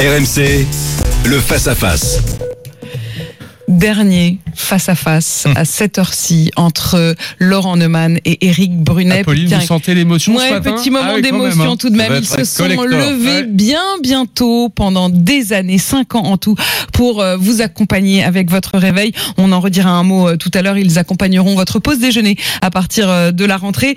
RMC, le face-à-face. Dernier face à face à cette heure-ci entre Laurent Neumann et Eric Brunet. Apolline, Tiens, vous sentez l'émotion ce Ouais, matin? petit moment Ah d'émotion hein. tout de même. Ils se sont collector. levés Ouais. bien bientôt pendant des années, cinq ans en tout, pour euh, vous accompagner avec votre réveil. On en redira un mot euh, tout à l'heure. Ils accompagneront votre pause déjeuner à partir euh, de la rentrée.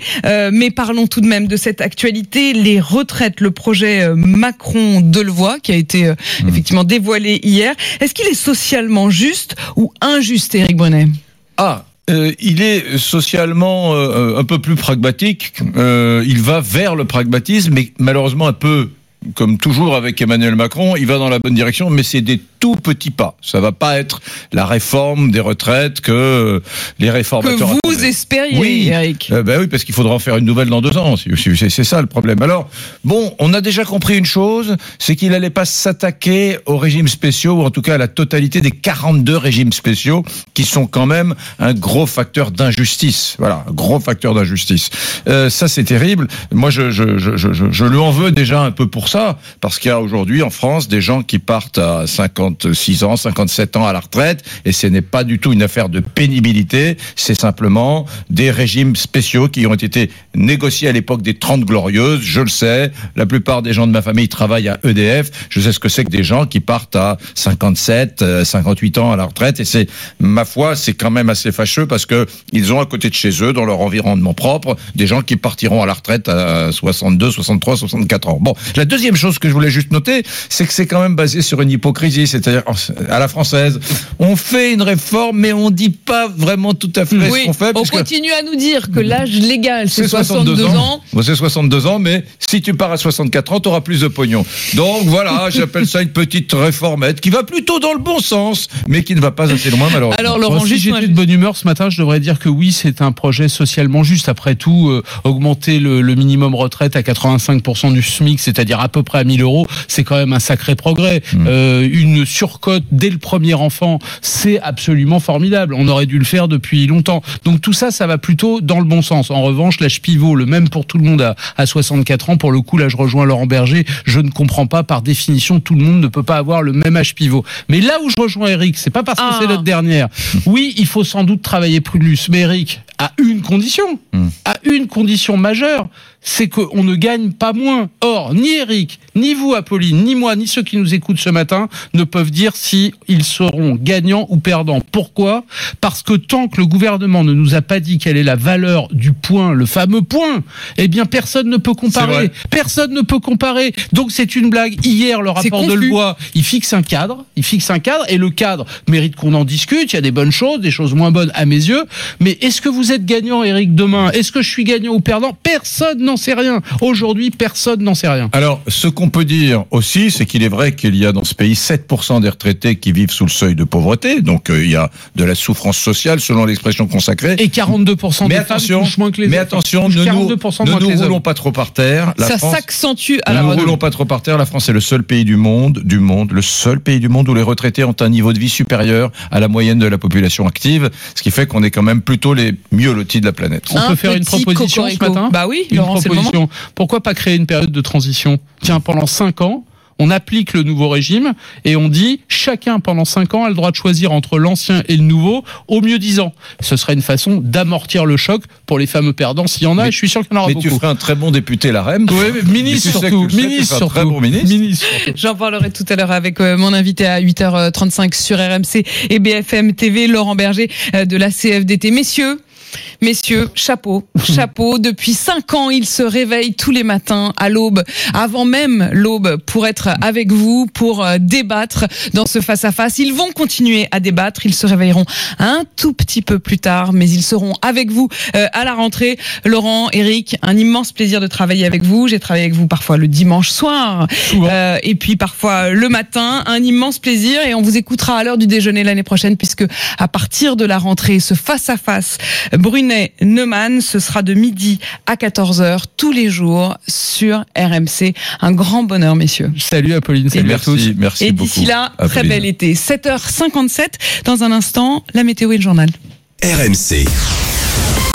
Mais parlons tout de même de cette actualité, les retraites, le projet euh, Macron Delevoye qui a été Hmm. effectivement dévoilé hier. Est-ce qu'il est socialement juste ou injuste, Eric Brunet Ah, euh, il est socialement euh, un peu plus pragmatique. Euh, il va vers le pragmatisme, mais malheureusement un peu. Comme toujours avec Emmanuel Macron, il va dans la bonne direction, mais c'est des tout petits pas. Ça va pas être la réforme des retraites que les que réformateurs. vous attendaient. espériez, Oui. Eric Euh, ben oui, parce qu'il faudra en faire une nouvelle dans deux ans. C'est- ça le problème. Alors, bon, on a déjà compris une chose, c'est qu'il allait pas s'attaquer aux régimes spéciaux, ou en tout cas à la totalité des 42 régimes spéciaux, qui sont quand même un gros facteur d'injustice. Voilà, un gros facteur d'injustice. Euh, ça, c'est terrible. Moi, je, je, je, je- je lui en veux déjà un peu pour ça, parce qu'il y a aujourd'hui en France des gens qui partent à 56 ans, 57 ans à la retraite, et ce n'est pas du tout une affaire de pénibilité, c'est simplement des régimes spéciaux qui ont été négociés à l'époque des 30 glorieuses, je le sais, la plupart des gens de ma famille travaillent à EDF, je sais ce que c'est que des gens qui partent à 57, euh, 58 ans à la retraite, et c'est, ma foi, c'est quand même assez fâcheux parce que ils ont à côté de chez eux, dans leur environnement propre, des gens qui partiront à la retraite à 62, 63, 64 ans. Bon, la deuxième chose que je voulais juste noter, c'est que c'est quand même basé sur une hypocrisie, c'est-à-dire à la française. On fait une réforme, mais on dit pas vraiment tout à fait ce Oui, qu'on fait. on puisque- continue à nous dire que l'âge légal, c'est c'est 62 ans. Bon, c'est 62 ans, mais si tu pars à 64 ans, tu auras plus de pognon. Donc voilà, j'appelle ça une petite réformette qui va plutôt dans le bon sens, mais qui ne va pas assez loin malheureusement. Alors Laurent, si juste j'étais de bonne humeur ce matin, je devrais dire que oui, c'est un projet socialement juste. Après tout, euh, augmenter le, le minimum retraite à 85% du SMIC, c'est-à-dire à peu près à 1000 euros, c'est quand même un sacré progrès. Euh, une surcote dès le premier enfant, c'est absolument formidable. On aurait dû le faire depuis longtemps. Donc tout ça, ça va plutôt dans le bon sens. En revanche, l'âge pivot, le même pour tout le monde à, à 64 ans, pour le coup, là, je rejoins Laurent Berger. Je ne comprends pas, par définition, tout le monde ne peut pas avoir le même âge pivot. Mais là où je rejoins Eric, c'est pas parce que Ah. c'est notre dernière. Oui, il faut sans doute travailler plus. Mais Eric, à une condition, Hmm. à une condition majeure, c'est qu'on ne gagne pas moins. Or, ni Eric, ni vous, Apolline, ni moi, ni ceux qui nous écoutent ce matin ne peuvent dire si ils seront gagnants ou perdants. Pourquoi? Parce que tant que le gouvernement ne nous a pas dit quelle est la valeur du point, le fameux point, eh bien personne ne peut comparer. Personne ne peut comparer. Donc c'est une blague. Hier, le rapport de loi, il fixe un cadre, il fixe un cadre, et le cadre mérite qu'on en discute. Il y a des bonnes choses, des choses moins bonnes à mes yeux. Mais est-ce que vous êtes gagnant, Eric, demain? Est-ce que je suis gagnant ou perdant? Personne n'en sait rien. Aujourd'hui, personne n'en sait rien. Alors, ce qu'on peut dire aussi, c'est qu'il est vrai qu'il y a dans ce pays 7% des retraités qui vivent sous le seuil de pauvreté. Donc, euh, il y a de la souffrance sociale, selon l'expression consacrée. Et 42% mais des attention, femmes touchent moins que les mais hommes. attention, ne nous, 42% ne nous roulons hommes. pas trop par terre. La ça s'accentue à ne la nous radio. roulons pas trop par terre. La France est le seul pays du monde, du monde, le seul pays du monde où les retraités ont un niveau de vie supérieur à la moyenne de la population active, ce qui fait qu'on est quand même plutôt les mieux lotis de la planète. On Un peut faire une proposition ce cocorico. matin Bah oui, Une Laurent. Proposition. Pourquoi pas créer une période de transition? Tiens, pendant 5 ans, on applique le nouveau régime et on dit chacun pendant 5 ans a le droit de choisir entre l'ancien et le nouveau, au mieux 10 ans. Ce serait une façon d'amortir le choc pour les fameux perdants s'il y en a, Mais- et je suis sûr qu'il y en aura Mais tu beaucoup. ferais un très bon député LAREM. Oui, mais ministre Mais tu sais surtout, sais ministre surtout, très bon ministre. Ministre surtout. J'en parlerai tout à l'heure avec euh, mon invité à 8h35 sur RMC et BFM TV, Laurent Berger euh, de la CFDT. Messieurs, messieurs, chapeau, chapeau. Depuis cinq ans, il se réveille tous les matins à l'aube, avant même l'aube, pour être avec vous, pour euh, débattre dans ce face-à-face. Ils vont continuer à débattre. Ils se réveilleront un tout petit peu plus tard, mais ils seront avec vous euh, à la rentrée. Laurent, Eric, un immense plaisir de travailler avec vous. J'ai travaillé avec vous parfois le dimanche soir. Euh, et puis parfois le matin, un immense plaisir et on vous écoutera à l'heure du déjeuner l'année prochaine puisque à partir de la rentrée, ce face à face Brunet Neumann, ce sera de midi à 14h tous les jours sur RMC. Un grand bonheur messieurs. Salut Apolline, salut à tous. Merci, merci Et beaucoup. d'ici là, très bel été. 7h57 dans un instant, la météo et le journal. RMC,